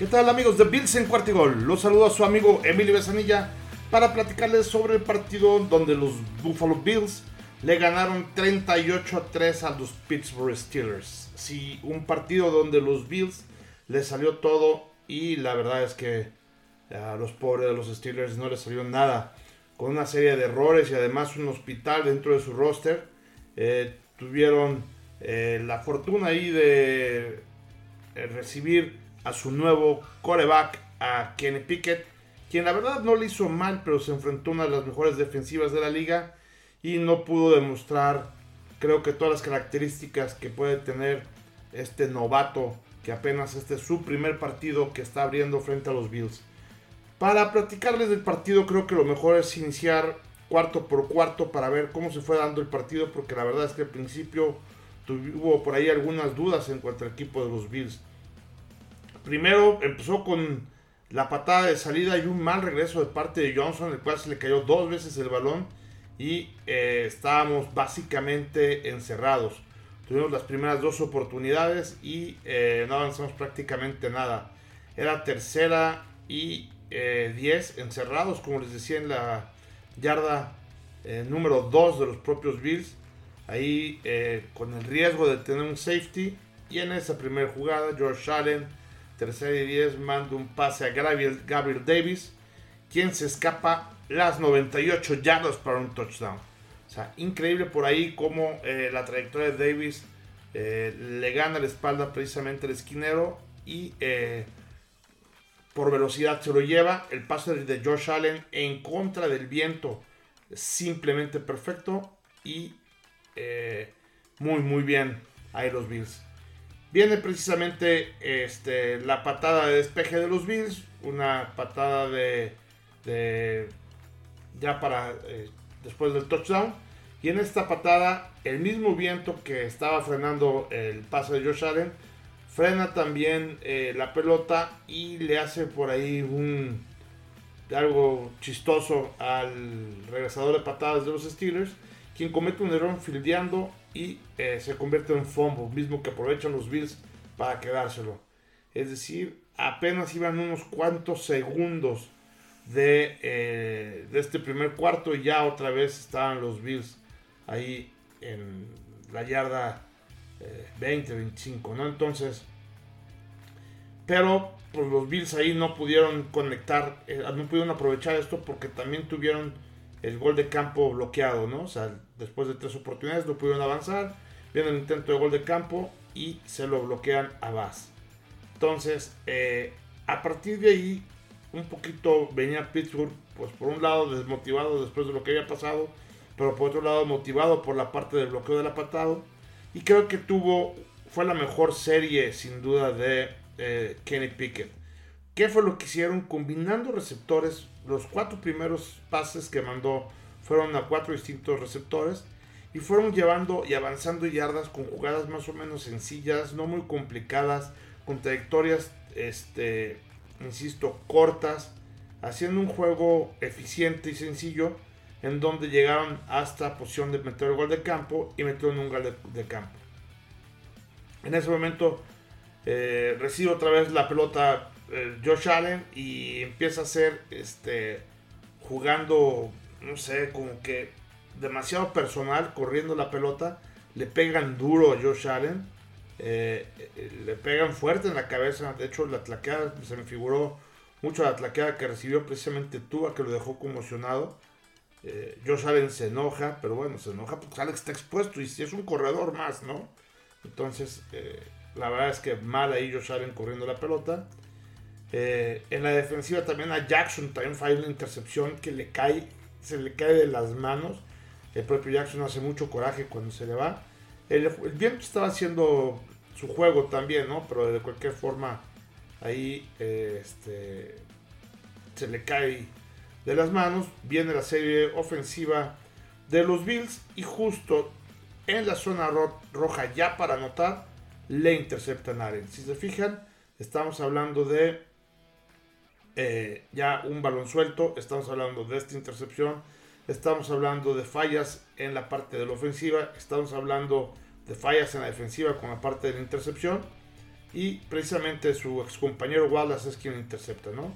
¿Qué tal amigos de Bills en Cuartigol? Los saludo a su amigo Emilio Besanilla para platicarles sobre el partido donde los Buffalo Bills le ganaron 38 a 3 a los Pittsburgh Steelers. Sí, un partido donde los Bills les salió todo y la verdad es que a los pobres de los Steelers no les salió nada. Con una serie de errores y además un hospital dentro de su roster. Eh, tuvieron eh, la fortuna ahí de eh, recibir a su nuevo coreback, a Kenny Pickett, quien la verdad no le hizo mal, pero se enfrentó a una de las mejores defensivas de la liga y no pudo demostrar, creo que todas las características que puede tener este novato, que apenas este es su primer partido que está abriendo frente a los Bills. Para platicarles del partido, creo que lo mejor es iniciar cuarto por cuarto para ver cómo se fue dando el partido, porque la verdad es que al principio tuvo por ahí algunas dudas en cuanto al equipo de los Bills. Primero empezó con la patada de salida y un mal regreso de parte de Johnson, el cual se le cayó dos veces el balón y eh, estábamos básicamente encerrados. Tuvimos las primeras dos oportunidades y eh, no avanzamos prácticamente nada. Era tercera y 10 eh, encerrados, como les decía en la yarda número 2 de los propios Bills. Ahí con el riesgo de tener un safety. Y en esa primera jugada, George Allen Tercera y 10 manda un pase a Gabriel, Davis, quien se escapa las 98 yardas para un touchdown. O sea, increíble por ahí cómo eh, la trayectoria de Davis eh, le gana la espalda precisamente al esquinero y eh, por velocidad se lo lleva. El pase de Josh Allen en contra del viento, simplemente perfecto y muy, muy bien ahí los Bills. Viene precisamente este, la patada de despeje de los Bills, una patada de, ya para eh, después del touchdown. Y en esta patada, el mismo viento que estaba frenando el pase de Josh Allen, frena también eh, la pelota y le hace por ahí un algo chistoso al regresador de patadas de los Steelers, quien comete un error fildeando y eh, se convierte en fumble, mismo que aprovechan los Bills para quedárselo. Es decir, apenas iban unos cuantos segundos de, eh, de este primer cuarto y ya otra vez estaban los Bills ahí en la yarda 20, eh, 25, ¿no? Entonces, pero pues los Bills ahí no pudieron conectar, no pudieron aprovechar esto porque también tuvieron el gol de campo bloqueado, ¿no? O sea, después de tres oportunidades no pudieron avanzar. Viene el intento de gol de campo y se lo bloquean a Bass. Entonces, eh, a partir de ahí, un poquito venía Pittsburgh, pues por un lado desmotivado después de lo que había pasado, pero por otro lado motivado por la parte del bloqueo de la patada. Y creo que tuvo, fue la mejor serie sin duda de eh, Kenny Pickett. ¿Qué fue lo que hicieron? Combinando receptores, los cuatro primeros pases que mandó fueron a cuatro distintos receptores y fueron llevando y avanzando yardas con jugadas más o menos sencillas, no muy complicadas, con trayectorias, este, insisto, cortas, haciendo un juego eficiente y sencillo en donde llegaron hasta posición de meter el gol de campo y metieron un gol de, campo. En ese momento eh, recibe otra vez la pelota Josh Allen y empieza a ser este jugando, no sé, como que demasiado personal, corriendo la pelota. Le pegan duro a Josh Allen. Eh, eh, le pegan fuerte en la cabeza. De hecho, la tlaqueada se me figuró mucho la tlaqueada que recibió precisamente Tua, que lo dejó conmocionado. Josh Allen se enoja, pero bueno, se enoja porque Alex está expuesto y si es un corredor más, ¿no? Entonces, la verdad es que mal ahí Josh Allen corriendo la pelota. Eh, en la defensiva también a Jackson también falla una intercepción que le cae, se le cae de las manos. El propio Jackson hace mucho coraje cuando se le va. El, viento estaba haciendo su juego también, ¿no? Pero de cualquier forma ahí eh, este, se le cae de las manos. Viene la serie ofensiva de los Bills y justo en la zona roja ya para anotar le interceptan a Allen. Si se fijan, estamos hablando de eh, ya un balón suelto, estamos hablando de esta intercepción, estamos hablando de fallas en la parte de la ofensiva, estamos hablando de fallas en la defensiva con la parte de la intercepción y precisamente su ex compañero Wallace es quien intercepta, ¿no?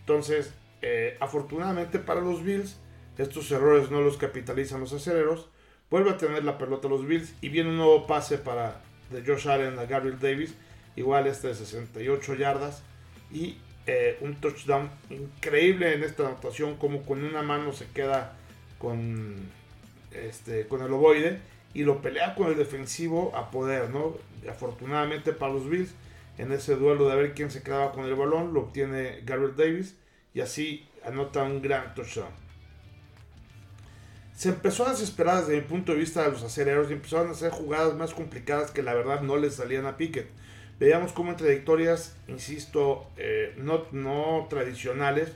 Entonces, eh, afortunadamente para los Bills, estos errores no los capitalizan los aceleros, vuelve a tener la pelota los Bills y viene un nuevo pase para de Josh Allen a Gabriel Davis, igual este de 68 yardas y eh, un touchdown increíble en esta anotación, como con una mano se queda con, este, con el ovoide y lo pelea con el defensivo a poder, ¿no? Afortunadamente para los Bills, en ese duelo de ver quién se quedaba con el balón, lo obtiene Gabriel Davis y así anota un gran touchdown. Se empezó a desesperar desde mi punto de vista de los aceleros y empezaron a hacer jugadas más complicadas que la verdad no les salían a Pickett. Veíamos como en trayectorias, insisto, eh, no, no tradicionales,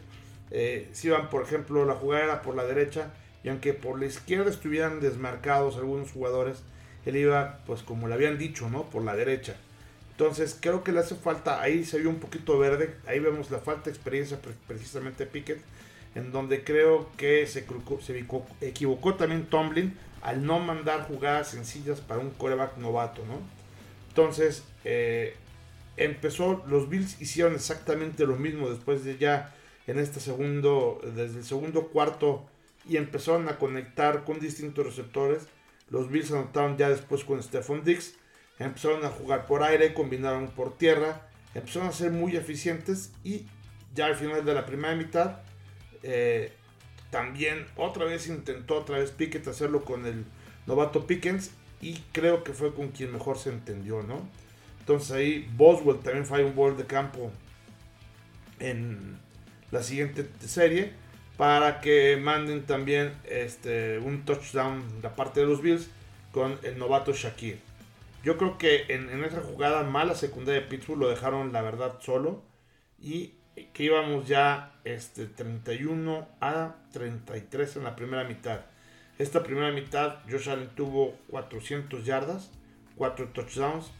eh, si iban, por ejemplo, la jugada era por la derecha y aunque por la izquierda estuvieran desmarcados algunos jugadores, él iba, pues como le habían dicho, ¿no? Por la derecha. Entonces creo que le hace falta, ahí se vio un poquito verde, ahí vemos la falta de experiencia precisamente de Pickett, en donde creo que se, se equivocó también Tomlin al no mandar jugadas sencillas para un coreback novato, ¿no? Entonces, eh, empezó, los Bills hicieron exactamente lo mismo después de ya en este segundo, desde el segundo cuarto y empezaron a conectar con distintos receptores. Los Bills anotaron ya después con Stephon Dix, empezaron a jugar por aire, combinaron por tierra, empezaron a ser muy eficientes y ya al final de la primera mitad eh, también otra vez intentó otra vez Pickett hacerlo con el novato Pickens y creo que fue con quien mejor se entendió, ¿no? Entonces ahí Boswell también fue un gol de campo en la siguiente serie para que manden también este, un touchdown da parte de los Bills con el novato Shakir. Yo creo que en, esa jugada mala secundaria de Pittsburgh lo dejaron la verdad solo y que íbamos ya este, 31 a 33 en la primera mitad. Esta primera mitad, Josh Allen tuvo 400 yardas, 4 touchdowns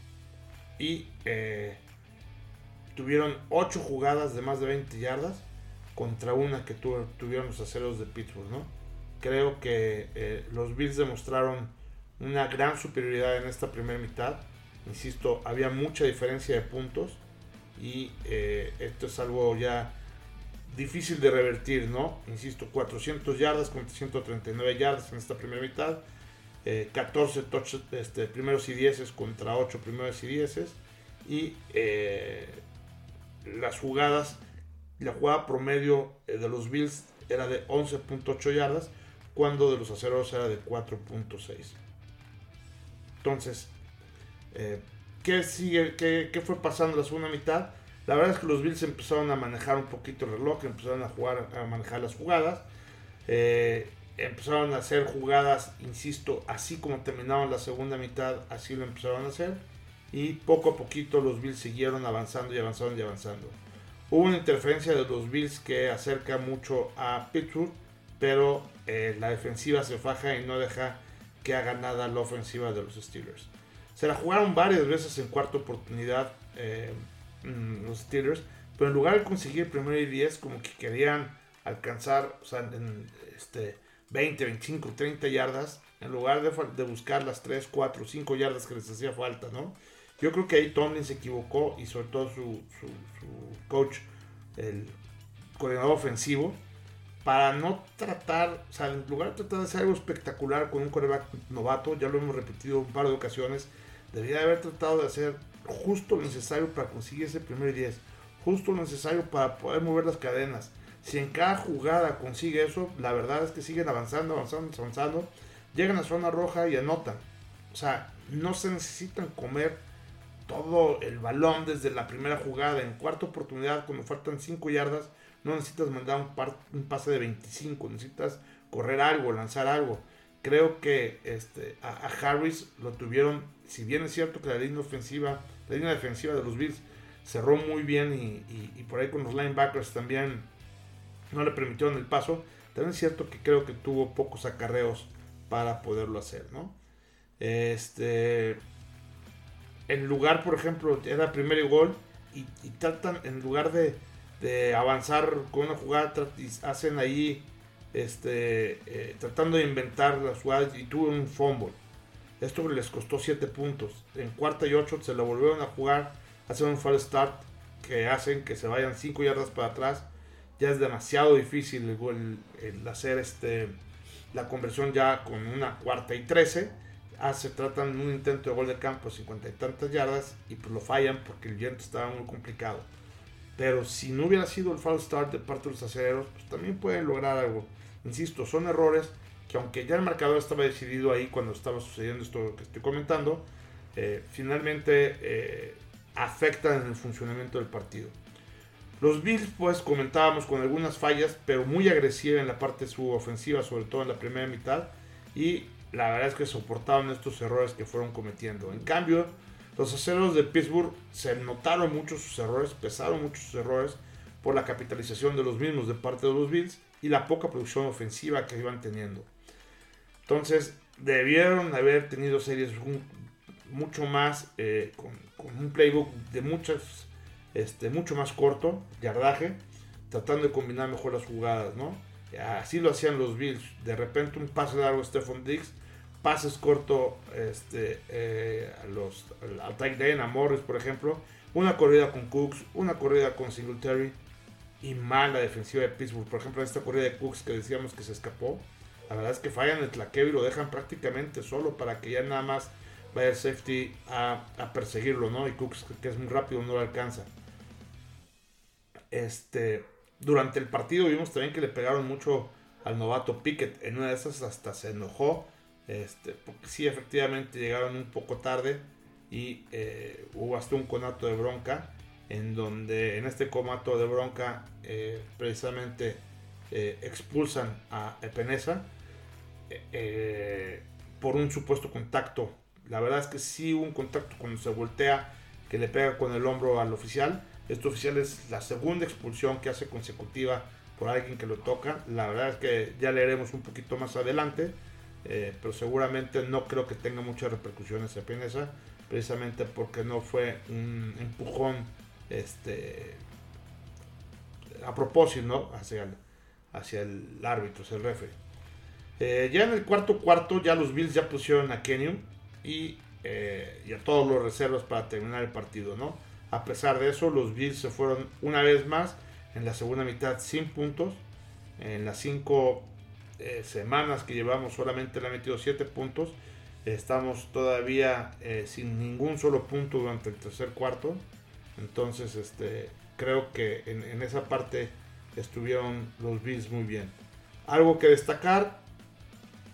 y eh, tuvieron 8 jugadas de más de 20 yardas contra una que tuvieron los aceros de Pittsburgh. ¿no? Creo que eh, los Bills demostraron una gran superioridad en esta primera mitad. Insisto, había mucha diferencia de puntos y eh, esto es algo ya difícil de revertir, ¿no? Insisto, 400 yardas contra 139 yardas en esta primera mitad. 14 eh, este, primeros y 10 contra 8 primeros y 10 y eh, las jugadas, la jugada promedio eh, de los Bills era de 11.8 yardas cuando de los aceros era de 4.6 entonces ¿qué sigue? ¿Qué, ¿Qué fue pasando la segunda mitad? La verdad es que los Bills empezaron a manejar un poquito el reloj, empezaron a jugar, a manejar las jugadas. Eh, empezaron a hacer jugadas, insisto, así como terminaron la segunda mitad, así lo empezaron a hacer. Y poco a poquito los Bills siguieron avanzando y avanzando y avanzando. Hubo una interferencia de los Bills que acerca mucho a Pittsburgh, pero eh, la defensiva se faja y no deja que haga nada la ofensiva de los Steelers. Se la jugaron varias veces en cuarta oportunidad. Eh, Mm, los Steelers, pero en lugar de conseguir primero y 10, como que querían alcanzar, o sea, este, 20, 25, 30 yardas, en lugar de, de, buscar las 3, 4, 5 yardas que les hacía falta, ¿no? Yo creo que ahí Tomlin se equivocó y sobre todo su, su, coach, el coordinador ofensivo, para no tratar, o sea, en lugar de tratar de hacer algo espectacular con un coreback novato, ya lo hemos repetido un par de ocasiones, debería haber tratado de hacer justo lo necesario para conseguir ese primer 10, justo lo necesario para poder mover las cadenas. Si en cada jugada consigue eso, la verdad es que siguen avanzando, avanzando, avanzando, llegan a zona roja y anotan. O sea, no se necesitan comer todo el balón desde la primera jugada. En cuarta oportunidad, cuando faltan 5 yardas, no necesitas mandar un, pase de 25, necesitas correr algo, lanzar algo. Creo que este, a Harris lo tuvieron, si bien es cierto que la línea ofensiva la línea defensiva de los Bills cerró muy bien y, por ahí con los linebackers también no le permitieron el paso. También es cierto que creo que tuvo pocos acarreos para poderlo hacer, ¿no? Este, en lugar, por ejemplo, era primer gol y, tratan, en lugar de, avanzar con una jugada, hacen ahí, este, eh, tratando de inventar las jugadas y tuvo un fumble. Esto les costó 7 puntos. En cuarta y 8 se lo volvieron a jugar hacen un fall start que hacen que se vayan 5 yardas para atrás. Ya es demasiado difícil el, hacer este, la conversión ya con una cuarta y 13. Ah, se tratan un intento de gol de campo 50 y tantas yardas y pues lo fallan porque el viento estaba muy complicado. Pero si no hubiera sido el fall start de parte de los aceleros, pues también pueden lograr algo. Insisto, son errores que aunque ya el marcador estaba decidido ahí cuando estaba sucediendo esto que estoy comentando, eh, finalmente eh, afectan el funcionamiento del partido. Los Bills, pues comentábamos con algunas fallas, pero muy agresiva en la parte de su ofensiva, sobre todo en la primera mitad, y la verdad es que soportaban estos errores que fueron cometiendo. En cambio, los aceros de Pittsburgh se notaron muchos sus errores, pesaron muchos sus errores por la capitalización de los mismos de parte de los Bills y la poca producción ofensiva que iban teniendo. Entonces, debieron haber tenido series mucho más, eh, con, un playbook de muchas, este, mucho más corto, yardaje, tratando de combinar mejor las jugadas. Así lo hacían los Bills. De repente un pase largo a Stephon Diggs, pases corto este, eh, a los, al tight a Morris, por ejemplo, una corrida con Cooks, una corrida con Singletary y mala defensiva de Pittsburgh. Por ejemplo, esta corrida de Cooks que decíamos que se escapó, la verdad es que fallan el tlaqueo y lo dejan prácticamente solo para que ya nada más vaya el safety a, perseguirlo, ¿no? Y Cooks, que es muy rápido, no lo alcanza. Este, durante el partido vimos también que le pegaron mucho al novato Pickett. En una de esas hasta se enojó. Este, porque sí, efectivamente llegaron un poco tarde y eh, hubo hasta un conato de bronca. En donde en este conato de bronca, eh, precisamente eh, expulsan a Epenesa por un supuesto contacto. La verdad es que sí hubo un contacto cuando se voltea, que le pega con el hombro al oficial. Este oficial es la segunda expulsión que hace consecutiva por alguien que lo toca. La verdad es que ya leeremos un poquito más adelante, eh, pero seguramente no creo que tenga muchas repercusiones a Peneza, precisamente porque no fue un empujón este, a propósito ¿no? hacia, el, hacia el árbitro, hacia el referee. Eh, ya en el cuarto cuarto ya los Bills ya pusieron a Kenyon y, eh, y, a todos los reservas para terminar el partido, ¿no? A pesar de eso, los Bills se fueron una vez más en la segunda mitad sin puntos. En las cinco eh, semanas que llevamos solamente le han metido siete puntos. Estamos todavía sin ningún solo punto durante el tercer cuarto. Entonces, este, creo que en, en esa parte estuvieron los Bills muy bien. Algo que destacar,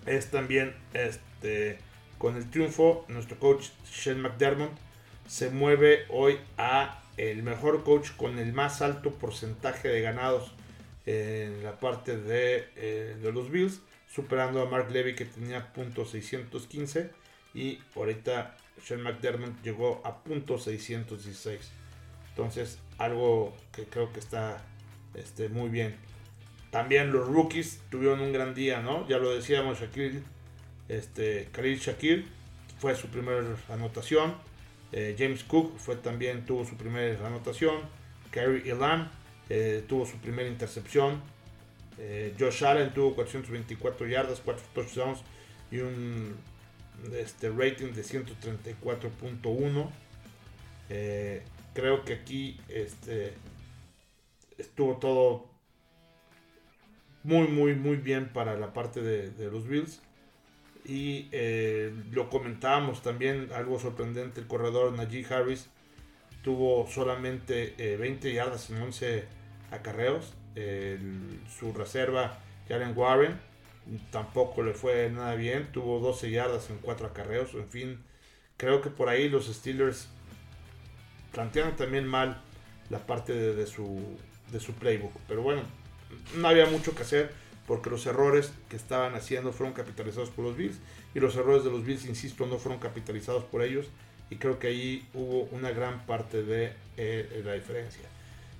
es también este, con el triunfo, nuestro coach Shane McDermott se mueve hoy a el mejor coach con el más alto porcentaje de ganados en la parte de, eh, de los Bills, superando a Mark Levy que tenía punto 615 y ahorita Shane McDermott llegó a punto 616. Entonces, algo que creo que está este, muy bien. También los rookies tuvieron un gran día, ¿no? Ya lo decíamos, Shaquille, este, Khalil Shakir fue su primera anotación. Eh, James Cook fue también tuvo su primera anotación. Kerry Elam eh, tuvo su primera intercepción. Eh, Josh Allen tuvo 424 yardas, 4 touchdowns y un este, rating de 134.1. creo que aquí este, estuvo todo muy, muy, muy bien para la parte de, los Bills. Y eh, lo comentábamos también, algo sorprendente, el corredor Najee Harris tuvo solamente 20 eh, yardas en 11 acarreos. su reserva, Jalen Warren, tampoco le fue nada bien, tuvo 12 yardas en 4 acarreos. En fin, creo que por ahí los Steelers plantean también mal la parte de, su, de su playbook. Pero bueno, no había mucho que hacer porque los errores que estaban haciendo fueron capitalizados por los Bills y los errores de los Bills, insisto, no fueron capitalizados por ellos y creo que ahí hubo una gran parte de eh, la diferencia.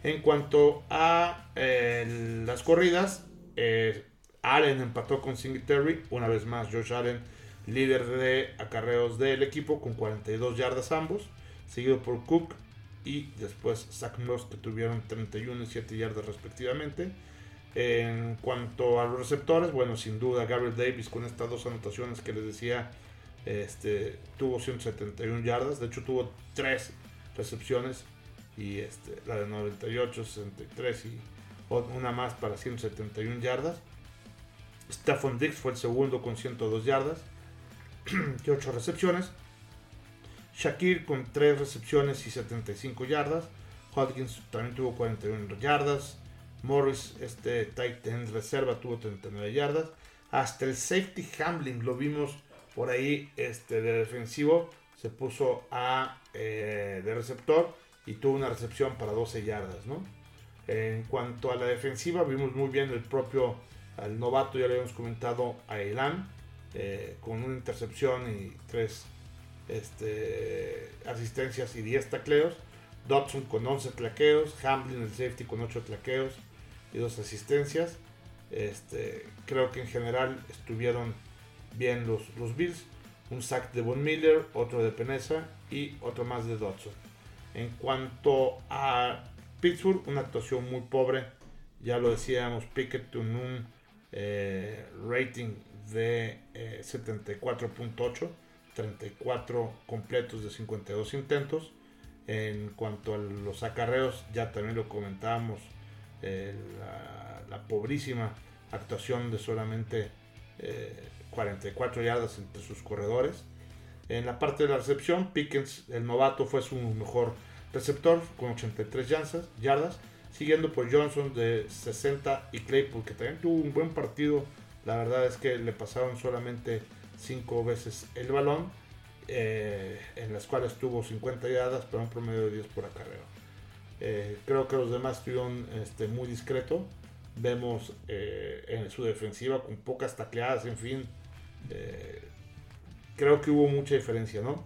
En cuanto a eh, las corridas, eh, Allen empató con Singletary, una vez más Josh Allen, líder de acarreos del equipo con 42 yardas ambos, seguido por Cook y después Zach Moss que tuvieron 31 y 7 yardas respectivamente. En cuanto a los receptores, bueno, sin duda Gabriel Davis con estas dos anotaciones que les decía, este, tuvo 171 yardas, de hecho tuvo tres recepciones y este, la de 98, 63 y una más para 171 yardas. Stephon Dix fue el segundo con 102 yardas y 8 recepciones. Shakir con 3 recepciones y 75 yardas. Hodgins también tuvo 41 yardas. Morris, este tight end reserva, tuvo 39 yardas. Hasta el safety Hamlin lo vimos por ahí este, de defensivo. Se puso a eh, de receptor y tuvo una recepción para 12 yardas. ¿no? En cuanto a la defensiva, vimos muy bien el propio al novato, ya le habíamos comentado a Elan, eh, con una intercepción y tres este, asistencias y 10 tacleos. Dodson con 11 tlaqueos, Hamlin el safety con 8 tlaqueos y 2 asistencias. Este, creo que en general estuvieron bien los, los Bills. Un sack de Von Miller, otro de Peneza y otro más de Dodson. En cuanto a Pittsburgh, una actuación muy pobre. Ya lo decíamos, Pickett con un eh, rating de 74.8, eh, 34 completos de 52 intentos. En cuanto a los acarreos, ya también lo comentábamos, eh, la, pobrísima actuación de solamente 44 yardas entre sus corredores. En la parte de la recepción, Pickens, el novato, fue su mejor receptor con 83 yardas, siguiendo por Johnson de 60 y Claypool, que también tuvo un buen partido. La verdad es que le pasaron solamente 5 veces el balón, eh, en las cuales tuvo 50 yardas, pero un promedio de 10 por acarreo. Eh, creo que los demás estuvieron este, muy discreto. Vemos eh, en su defensiva con pocas tacleadas, en fin. creo que hubo mucha diferencia, ¿no?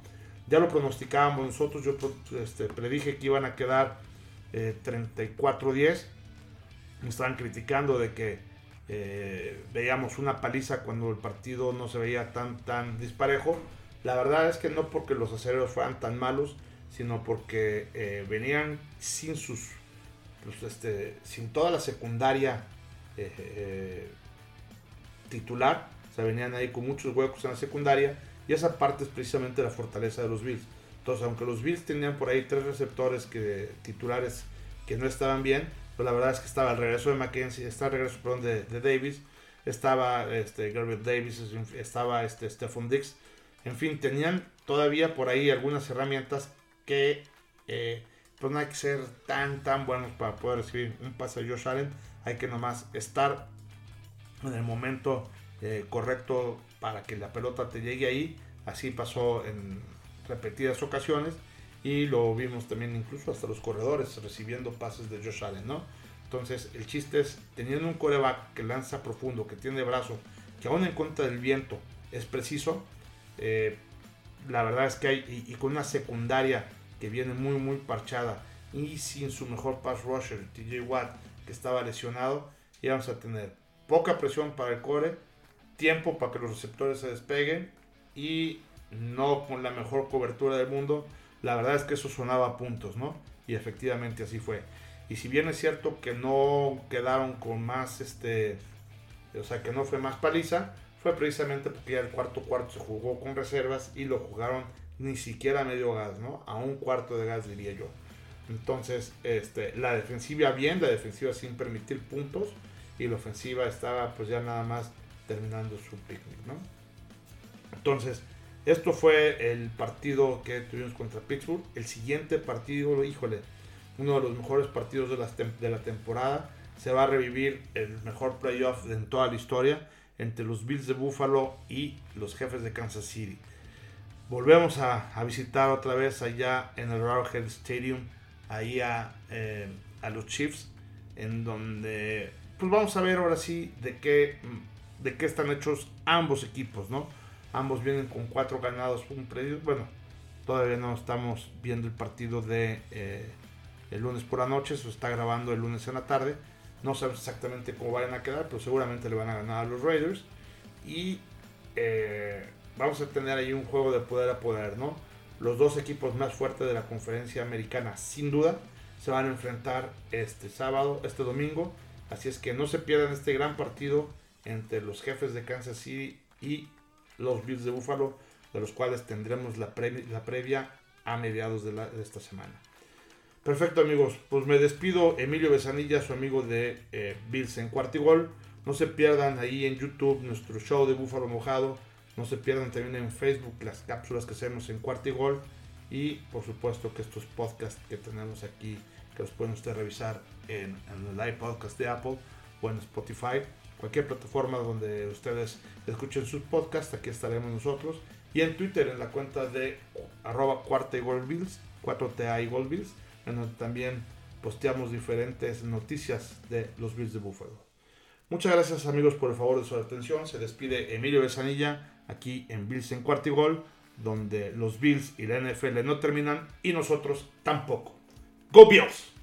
Ya lo pronosticábamos nosotros, yo este, predije que iban a quedar 34-10. Eh, Me estaban criticando de que eh, veíamos una paliza cuando el partido no se veía tan, tan disparejo. La verdad es que no porque los acereros fueran tan malos, sino porque eh, venían sin sus, pues, este, sin toda la secundaria titular. O sea, venían ahí con muchos huecos en la secundaria y esa parte es precisamente la fortaleza de los Bills. Entonces, aunque los Bills tenían por ahí tres receptores que, titulares que no estaban bien, pues la verdad es que estaba el regreso de Mackenzie, está el regreso de, Davis, estaba este, Davis, estaba este, Stephon Dix. En fin, tenían todavía por ahí algunas herramientas que eh, pues no hay que ser tan tan buenos para poder recibir un pase de Josh Allen. Hay que nomás estar en el momento eh, correcto para que la pelota te llegue ahí. Así pasó en repetidas ocasiones y lo vimos también incluso hasta los corredores recibiendo pases de Josh Allen, ¿no? Entonces el chiste es, teniendo un coreback que lanza profundo, que tiene brazo, que aún en contra del viento es preciso, eh, la verdad es que hay, y, con una secundaria que viene muy muy parchada y sin su mejor pass rusher, TJ Watt, que estaba lesionado, íbamos a tener poca presión para el core, tiempo para que los receptores se despeguen y no con la mejor cobertura del mundo. La verdad es que eso sonaba puntos, ¿no? Y efectivamente así fue. Y si bien es cierto que no quedaron con más, este, o sea, que no fue más paliza, fue precisamente porque ya el cuarto cuarto se jugó con reservas y lo jugaron ni siquiera medio gas, ¿no? A un cuarto de gas diría yo. Entonces, este, la defensiva bien, la defensiva sin permitir puntos y la ofensiva estaba pues ya nada más terminando su picnic, ¿no? Entonces, esto fue el partido que tuvimos contra Pittsburgh. El siguiente partido, híjole, uno de los mejores partidos de la, de la temporada. Se va a revivir el mejor playoff en toda la historia entre los Bills de Buffalo y los jefes de Kansas City. Volvemos a, visitar otra vez allá en el Arrowhead Stadium, ahí a, eh, a los Chiefs, en donde pues vamos a ver ahora sí de qué de qué están hechos ambos equipos, ¿no? Ambos vienen con cuatro ganados, un predio. Bueno, todavía no estamos viendo el partido de eh, el lunes por la noche, se está grabando el lunes en la tarde. No sabemos exactamente cómo vayan a quedar, pero seguramente le van a ganar a los Raiders. Y eh, vamos a tener ahí un juego de poder a poder, ¿no? Los dos equipos más fuertes de la conferencia americana, sin duda, se van a enfrentar este sábado, este domingo. Así es que no se pierdan este gran partido entre los jefes de Kansas City y los Bills de Buffalo, de los cuales tendremos la, previa, a mediados de, esta semana. Perfecto amigos, pues me despido. Emilio Besanilla, su amigo de eh, Bills en Cuartigol. No se pierdan ahí en YouTube nuestro show de Búfalo Mojado. No se pierdan también en Facebook las cápsulas que hacemos en Cuartigol. Y por supuesto que estos podcasts que tenemos aquí, que los pueden ustedes revisar en, el live podcast de Apple o en Spotify. Cualquier plataforma donde ustedes escuchen sus podcasts, aquí estaremos nosotros. Y en Twitter en la cuenta de arroba cuarta y Bills, 4TA y en donde también posteamos diferentes noticias de los Bills de Buffalo. Muchas gracias amigos por el favor de su atención. Se despide Emilio Besanilla aquí en Bills en Cuartigol, donde los Bills y la NFL no terminan y nosotros tampoco. ¡Go Bills!